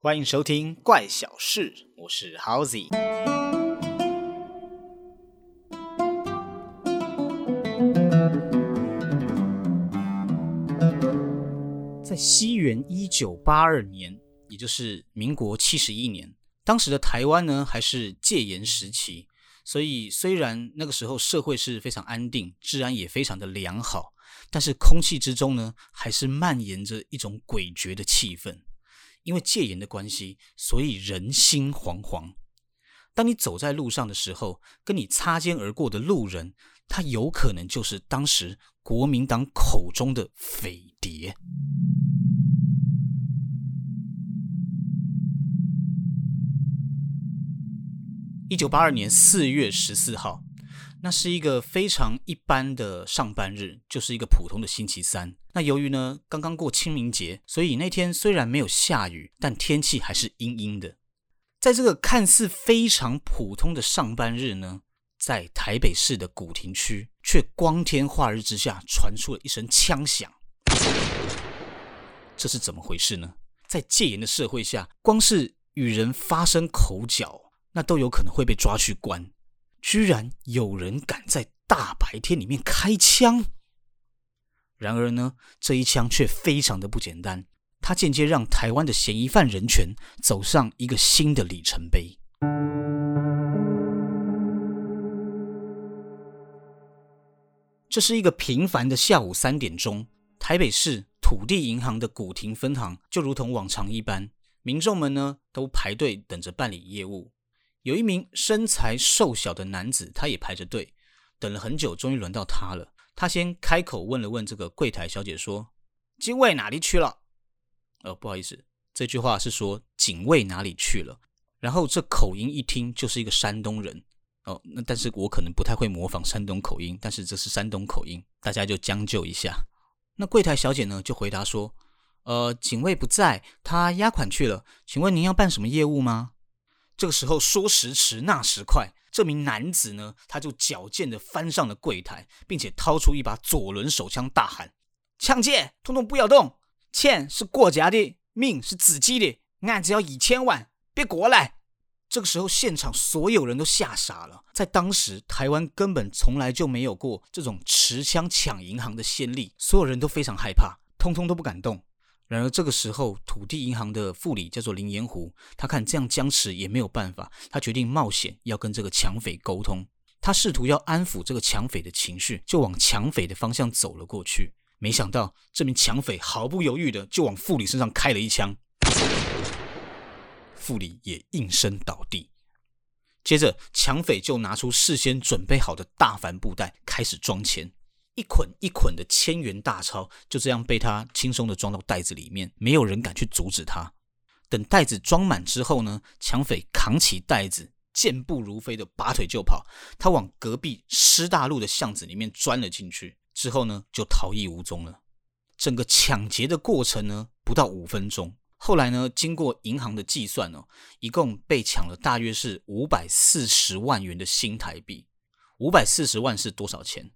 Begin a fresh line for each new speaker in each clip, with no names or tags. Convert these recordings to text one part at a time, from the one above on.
欢迎收听《怪小事》，我是 h o z y。在西元一九八二年，也就是民国七十一年，当时的台湾呢还是戒严时期，所以虽然那个时候社会是非常安定，治安也非常的良好，但是空气之中呢还是蔓延着一种诡谲的气氛。因为戒严的关系，所以人心惶惶。当你走在路上的时候，跟你擦肩而过的路人，他有可能就是当时国民党口中的匪谍。一九八二年四月十四号，那是一个非常一般的上班日，就是一个普通的星期三。那由于呢刚刚过清明节，所以那天虽然没有下雨，但天气还是阴阴的。在这个看似非常普通的上班日呢，在台北市的古亭区，却光天化日之下传出了一声枪响。这是怎么回事呢？在戒严的社会下，光是与人发生口角。那都有可能会被抓去关，居然有人敢在大白天里面开枪。然而呢，这一枪却非常的不简单，它间接让台湾的嫌疑犯人权走上一个新的里程碑。这是一个平凡的下午三点钟，台北市土地银行的古亭分行就如同往常一般，民众们呢都排队等着办理业务。有一名身材瘦小的男子，他也排着队，等了很久，终于轮到他了。他先开口问了问这个柜台小姐说：“警卫哪里去了？”哦，不好意思，这句话是说警卫哪里去了。然后这口音一听就是一个山东人哦，那但是我可能不太会模仿山东口音，但是这是山东口音，大家就将就一下。那柜台小姐呢就回答说：“呃，警卫不在，他押款去了。请问您要办什么业务吗？”这个时候说时迟那时快，这名男子呢，他就矫健的翻上了柜台，并且掏出一把左轮手枪，大喊：“抢劫，通通不要动！钱是国家的，命是自己的，俺只要一千万，别过来！”这个时候，现场所有人都吓傻了。在当时，台湾根本从来就没有过这种持枪抢银行的先例，所有人都非常害怕，通通都不敢动。然而这个时候，土地银行的副理叫做林延湖，他看这样僵持也没有办法，他决定冒险要跟这个抢匪沟通。他试图要安抚这个抢匪的情绪，就往抢匪的方向走了过去。没想到这名抢匪毫不犹豫的就往副理身上开了一枪，副理也应声倒地。接着，抢匪就拿出事先准备好的大帆布袋，开始装钱。一捆一捆的千元大钞就这样被他轻松的装到袋子里面，没有人敢去阻止他。等袋子装满之后呢，抢匪扛起袋子，健步如飞的拔腿就跑。他往隔壁师大路的巷子里面钻了进去，之后呢就逃逸无踪了。整个抢劫的过程呢不到五分钟。后来呢，经过银行的计算哦，一共被抢了大约是五百四十万元的新台币。五百四十万是多少钱？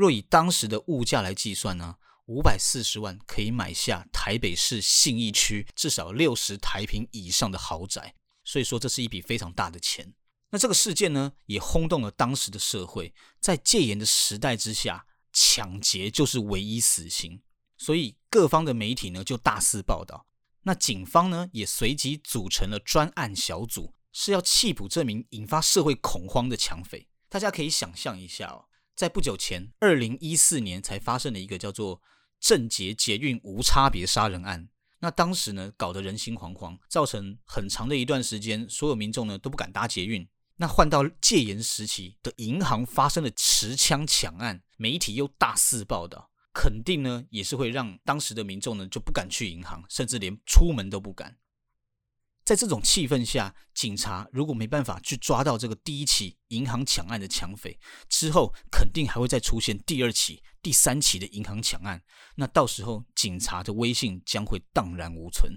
若以当时的物价来计算呢，五百四十万可以买下台北市信义区至少六十台平以上的豪宅，所以说这是一笔非常大的钱。那这个事件呢，也轰动了当时的社会。在戒严的时代之下，抢劫就是唯一死刑，所以各方的媒体呢就大肆报道。那警方呢也随即组成了专案小组，是要缉捕这名引发社会恐慌的抢匪。大家可以想象一下哦。在不久前，二零一四年才发生了一个叫做“正捷捷运无差别杀人案”。那当时呢，搞得人心惶惶，造成很长的一段时间，所有民众呢都不敢搭捷运。那换到戒严时期的银行发生了持枪抢案，媒体又大肆报道，肯定呢也是会让当时的民众呢就不敢去银行，甚至连出门都不敢。在这种气氛下，警察如果没办法去抓到这个第一起银行抢案的抢匪，之后肯定还会再出现第二起、第三起的银行抢案。那到时候警察的威信将会荡然无存。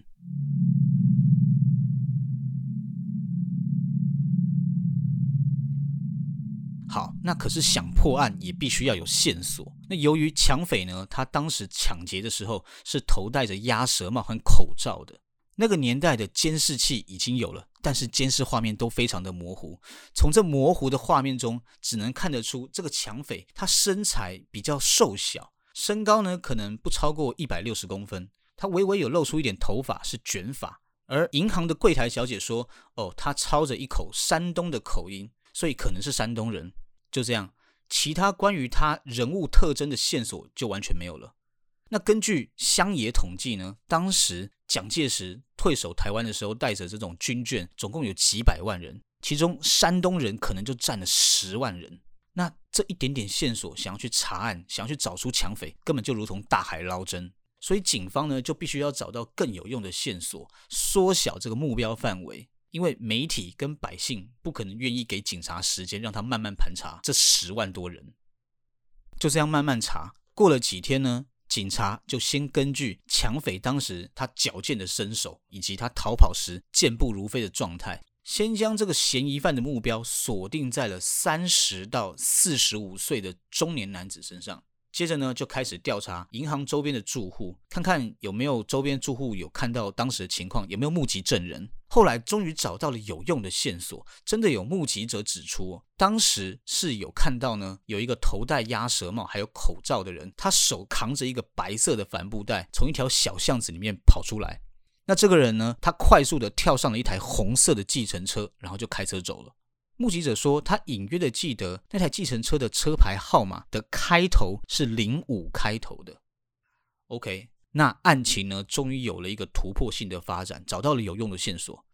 好，那可是想破案也必须要有线索。那由于抢匪呢，他当时抢劫的时候是头戴着鸭舌帽和口罩的。那个年代的监视器已经有了，但是监视画面都非常的模糊。从这模糊的画面中，只能看得出这个抢匪他身材比较瘦小，身高呢可能不超过一百六十公分，他微微有露出一点头发，是卷发。而银行的柜台小姐说：“哦，他操着一口山东的口音，所以可能是山东人。”就这样，其他关于他人物特征的线索就完全没有了。那根据乡野统计呢，当时蒋介石退守台湾的时候，带着这种军眷，总共有几百万人，其中山东人可能就占了十万人。那这一点点线索，想要去查案，想要去找出抢匪，根本就如同大海捞针。所以警方呢，就必须要找到更有用的线索，缩小这个目标范围。因为媒体跟百姓不可能愿意给警察时间，让他慢慢盘查这十万多人。就这样慢慢查，过了几天呢？警察就先根据抢匪当时他矫健的身手，以及他逃跑时健步如飞的状态，先将这个嫌疑犯的目标锁定在了三十到四十五岁的中年男子身上。接着呢，就开始调查银行周边的住户，看看有没有周边住户有看到当时的情况，有没有目击证人。后来终于找到了有用的线索，真的有目击者指出，当时是有看到呢，有一个头戴鸭舌帽还有口罩的人，他手扛着一个白色的帆布袋，从一条小巷子里面跑出来。那这个人呢，他快速的跳上了一台红色的计程车，然后就开车走了。目击者说，他隐约的记得那台计程车的车牌号码的开头是零五开头的。OK，那案情呢，终于有了一个突破性的发展，找到了有用的线索。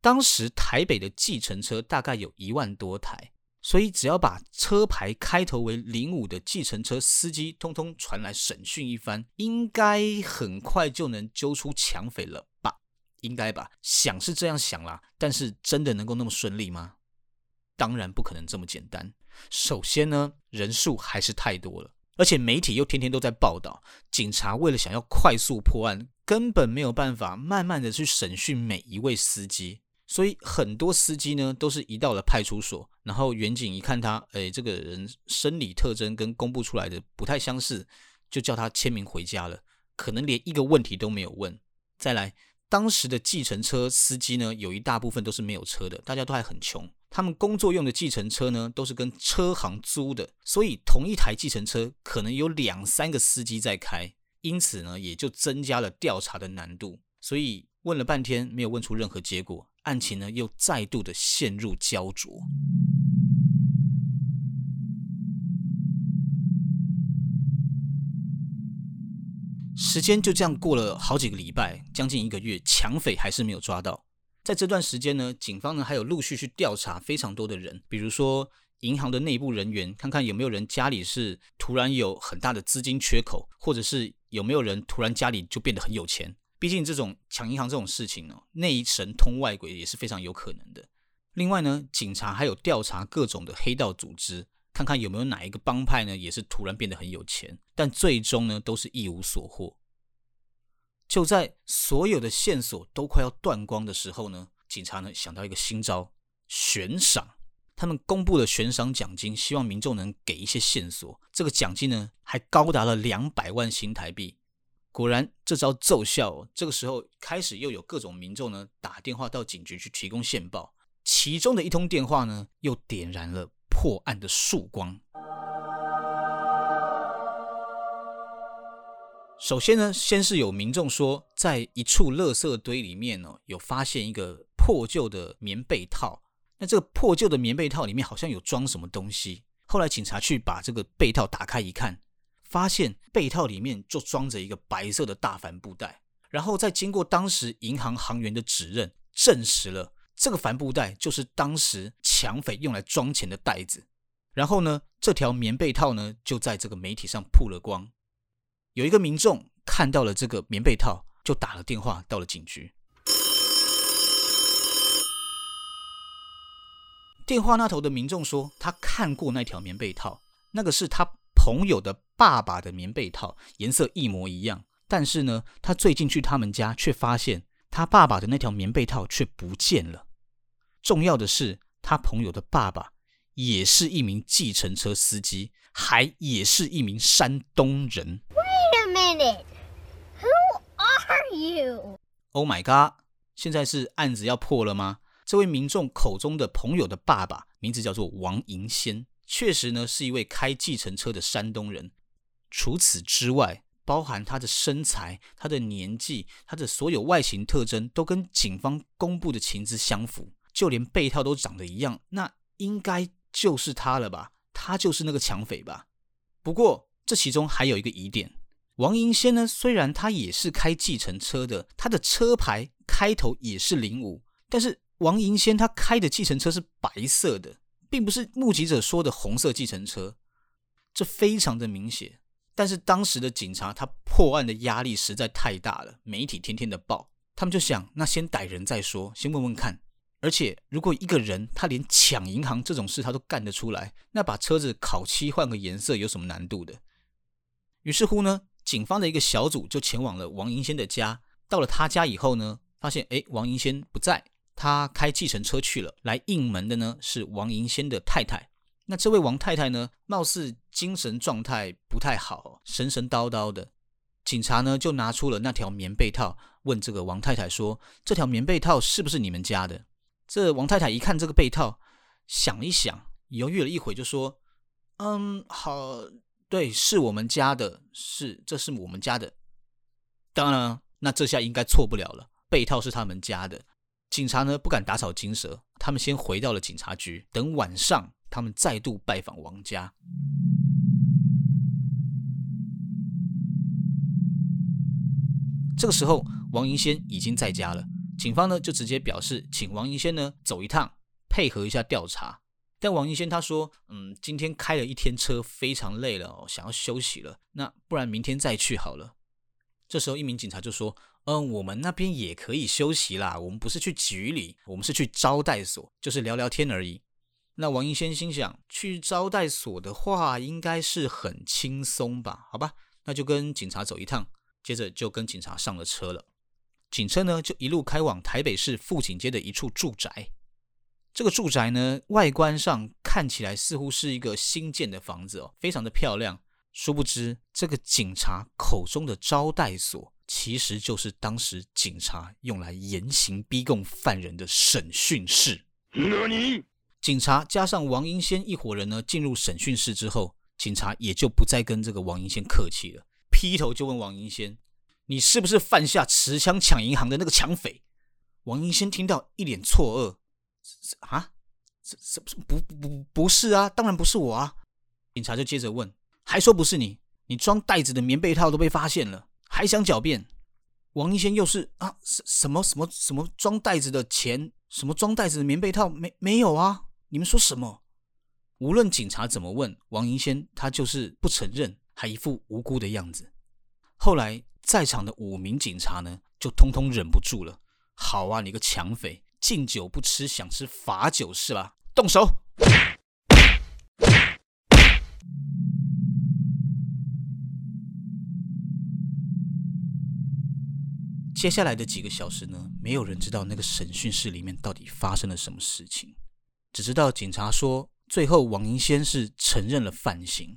当时台北的计程车大概有一万多台，所以只要把车牌开头为零五的计程车司机通通传来审讯一番，应该很快就能揪出抢匪了吧？应该吧？想是这样想啦，但是真的能够那么顺利吗？当然不可能这么简单。首先呢，人数还是太多了，而且媒体又天天都在报道。警察为了想要快速破案，根本没有办法慢慢的去审讯每一位司机。所以很多司机呢，都是一到了派出所，然后远警一看他，哎，这个人生理特征跟公布出来的不太相似，就叫他签名回家了。可能连一个问题都没有问。再来，当时的计程车司机呢，有一大部分都是没有车的，大家都还很穷。他们工作用的计程车呢，都是跟车行租的，所以同一台计程车可能有两三个司机在开，因此呢，也就增加了调查的难度。所以问了半天，没有问出任何结果，案情呢又再度的陷入焦灼。时间就这样过了好几个礼拜，将近一个月，抢匪还是没有抓到。在这段时间呢，警方呢还有陆续去调查非常多的人，比如说银行的内部人员，看看有没有人家里是突然有很大的资金缺口，或者是有没有人突然家里就变得很有钱。毕竟这种抢银行这种事情呢，内神通外鬼也是非常有可能的。另外呢，警察还有调查各种的黑道组织，看看有没有哪一个帮派呢也是突然变得很有钱，但最终呢都是一无所获。就在所有的线索都快要断光的时候呢，警察呢想到一个新招——悬赏。他们公布了悬赏奖金，希望民众能给一些线索。这个奖金呢还高达了两百万新台币。果然，这招奏效。这个时候开始又有各种民众呢打电话到警局去提供线报，其中的一通电话呢又点燃了破案的曙光。首先呢，先是有民众说，在一处垃圾堆里面呢，有发现一个破旧的棉被套。那这个破旧的棉被套里面好像有装什么东西。后来警察去把这个被套打开一看，发现被套里面就装着一个白色的大帆布袋。然后再经过当时银行行员的指认，证实了这个帆布袋就是当时抢匪用来装钱的袋子。然后呢，这条棉被套呢，就在这个媒体上曝了光。有一个民众看到了这个棉被套，就打了电话到了警局。电话那头的民众说，他看过那条棉被套，那个是他朋友的爸爸的棉被套，颜色一模一样。但是呢，他最近去他们家，却发现他爸爸的那条棉被套却不见了。重要的是，他朋友的爸爸也是一名计程车司机，还也是一名山东人。
In it Who are
you?：“Oh my god！现在是案子要破了吗？”这位民众口中的朋友的爸爸，名字叫做王银仙，确实呢是一位开计程车的山东人。除此之外，包含他的身材、他的年纪、他的所有外形特征，都跟警方公布的情资相符，就连被套都长得一样，那应该就是他了吧？他就是那个抢匪吧？不过这其中还有一个疑点：王银仙呢，虽然他也是开计程车的，他的车牌开头也是零五，但是王银仙他开的计程车是白色的，并不是目击者说的红色计程车，这非常的明显。但是当时的警察，他破案的压力实在太大了，媒体天天的报，他们就想，那先逮人再说，先问问看。而且，如果一个人他连抢银行这种事他都干得出来，那把车子烤漆换个颜色有什么难度的？于是乎呢，警方的一个小组就前往了王银仙的家。到了他家以后呢，发现哎，王银仙不在，他开计程车去了。来应门的呢是王银仙的太太。那这位王太太呢，貌似精神状态不太好，神神叨叨的。警察呢就拿出了那条棉被套，问这个王太太说：“这条棉被套是不是你们家的？”这王太太一看这个被套，想一想，犹豫了一会，就说：“嗯，好，对，是我们家的，是，这是我们家的。当然，那这下应该错不了了，被套是他们家的。”警察呢不敢打草惊蛇，他们先回到了警察局，等晚上。他们再度拜访王家，这个时候王银仙已经在家了。警方呢就直接表示，请王银仙呢走一趟，配合一下调查。但王银仙他说：“嗯，今天开了一天车，非常累了，想要休息了。那不然明天再去好了。”这时候一名警察就说：“嗯，我们那边也可以休息啦，我们不是去局里，我们是去招待所，就是聊聊天而已。”那王英仙心想，去招待所的话，应该是很轻松吧？好吧，那就跟警察走一趟，接着就跟警察上了车了。警车呢，就一路开往台北市富锦街的一处住宅。这个住宅呢，外观上看起来似乎是一个新建的房子哦，非常的漂亮。殊不知，这个警察口中的招待所，其实就是当时警察用来严刑逼供犯人的审讯室。警察加上王英先一伙人呢，进入审讯室之后，警察也就不再跟这个王英先客气了，劈头就问王英先：“你是不是犯下持枪抢银行的那个抢匪？”王英先听到一脸错愕：“啊，什什不不不是啊，当然不是我啊！”警察就接着问：“还说不是你？你装袋子的棉被套都被发现了，还想狡辩？”王英先又是啊，什什么什么什么装袋子的钱，什么装袋子的棉被套，没没有啊？你们说什么？无论警察怎么问，王银仙他就是不承认，还一副无辜的样子。后来在场的五名警察呢，就通通忍不住了。好啊，你个抢匪，敬酒不吃，想吃罚酒是吧？动手！接下来的几个小时呢，没有人知道那个审讯室里面到底发生了什么事情。只知道警察说，最后王银仙是承认了犯行。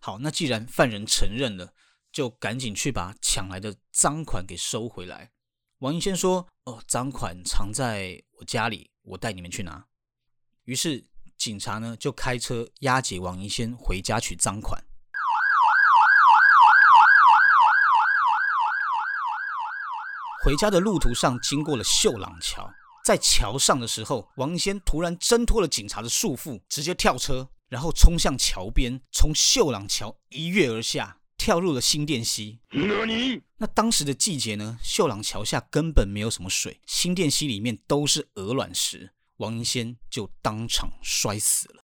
好，那既然犯人承认了，就赶紧去把抢来的赃款给收回来。王银仙说：“哦，赃款藏在我家里，我带你们去拿。”于是警察呢就开车押解王银仙回家取赃款。回家的路途上经过了秀朗桥。在桥上的时候，王先突然挣脱了警察的束缚，直接跳车，然后冲向桥边，从秀朗桥一跃而下，跳入了新店溪。那当时的季节呢？秀朗桥下根本没有什么水，新店溪里面都是鹅卵石，王先就当场摔死了。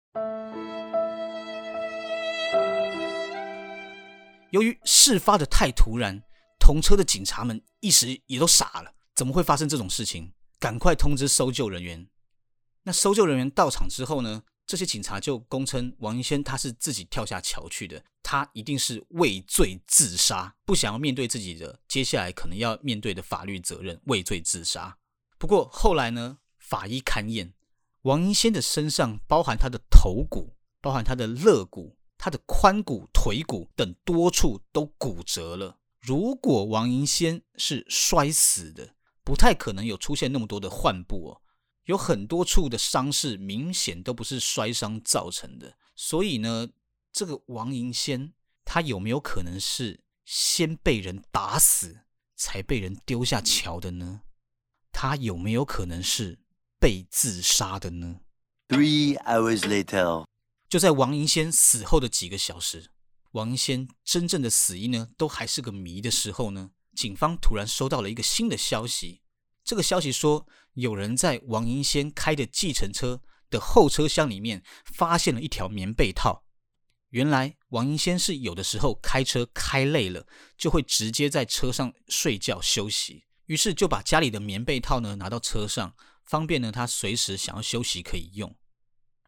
由于事发的太突然，同车的警察们一时也都傻了，怎么会发生这种事情？赶快通知搜救人员。那搜救人员到场之后呢？这些警察就供称王英先他是自己跳下桥去的，他一定是畏罪自杀，不想要面对自己的接下来可能要面对的法律责任，畏罪自杀。不过后来呢，法医勘验，王英先的身上包含他的头骨、包含他的肋骨、他的髋骨、腿骨等多处都骨折了，如果王银仙是摔死的，不太可能有出现那么多的患部哦。有很多处的伤势明显都不是摔伤造成的，所以呢，这个王银仙他有没有可能是先被人打死，才被人丢下桥的呢？他有没有可能是被自杀的呢
？Three hours later，
就在王银仙死后的几个小时，王银仙真正的死因呢，都还是个谜的时候呢，警方突然收到了一个新的消息。这个消息说，有人在王银仙开的计程车的后车厢里面发现了一条棉被套。原来王银仙是有的时候开车开累了，就会直接在车上睡觉休息，于是就把家里的棉被套呢拿到车上，方便呢他随时想要休息可以用。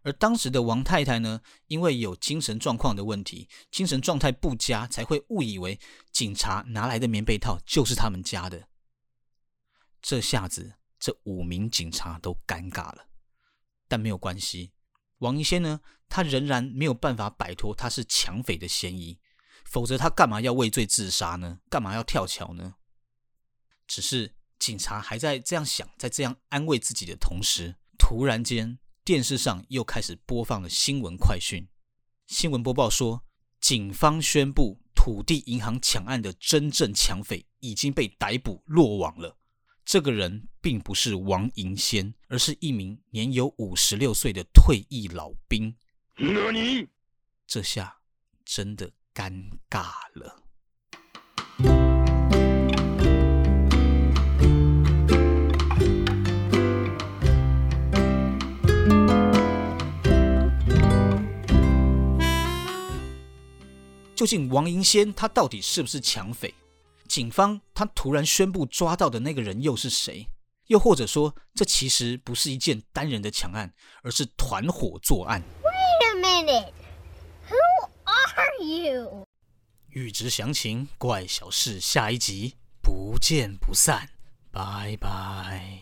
而当时的王太太呢，因为有精神状况的问题，精神状态不佳，才会误以为警察拿来的棉被套就是他们家的。这下子，这五名警察都尴尬了。但没有关系，王一仙呢，他仍然没有办法摆脱他是抢匪的嫌疑。否则，他干嘛要畏罪自杀呢？干嘛要跳桥呢？只是警察还在这样想，在这样安慰自己的同时，突然间，电视上又开始播放了新闻快讯。新闻播报说，警方宣布，土地银行抢案的真正抢匪已经被逮捕落网了。这个人并不是王银仙，而是一名年有五十六岁的退役老兵。这下真的尴尬了。究竟王银仙他到底是不是抢匪？警方他突然宣布抓到的那个人又是谁？又或者说，这其实不是一件单人的抢案，而是团伙作案
？Wait a minute, who are you？
欲知详情，怪小事下一集不见不散，拜拜。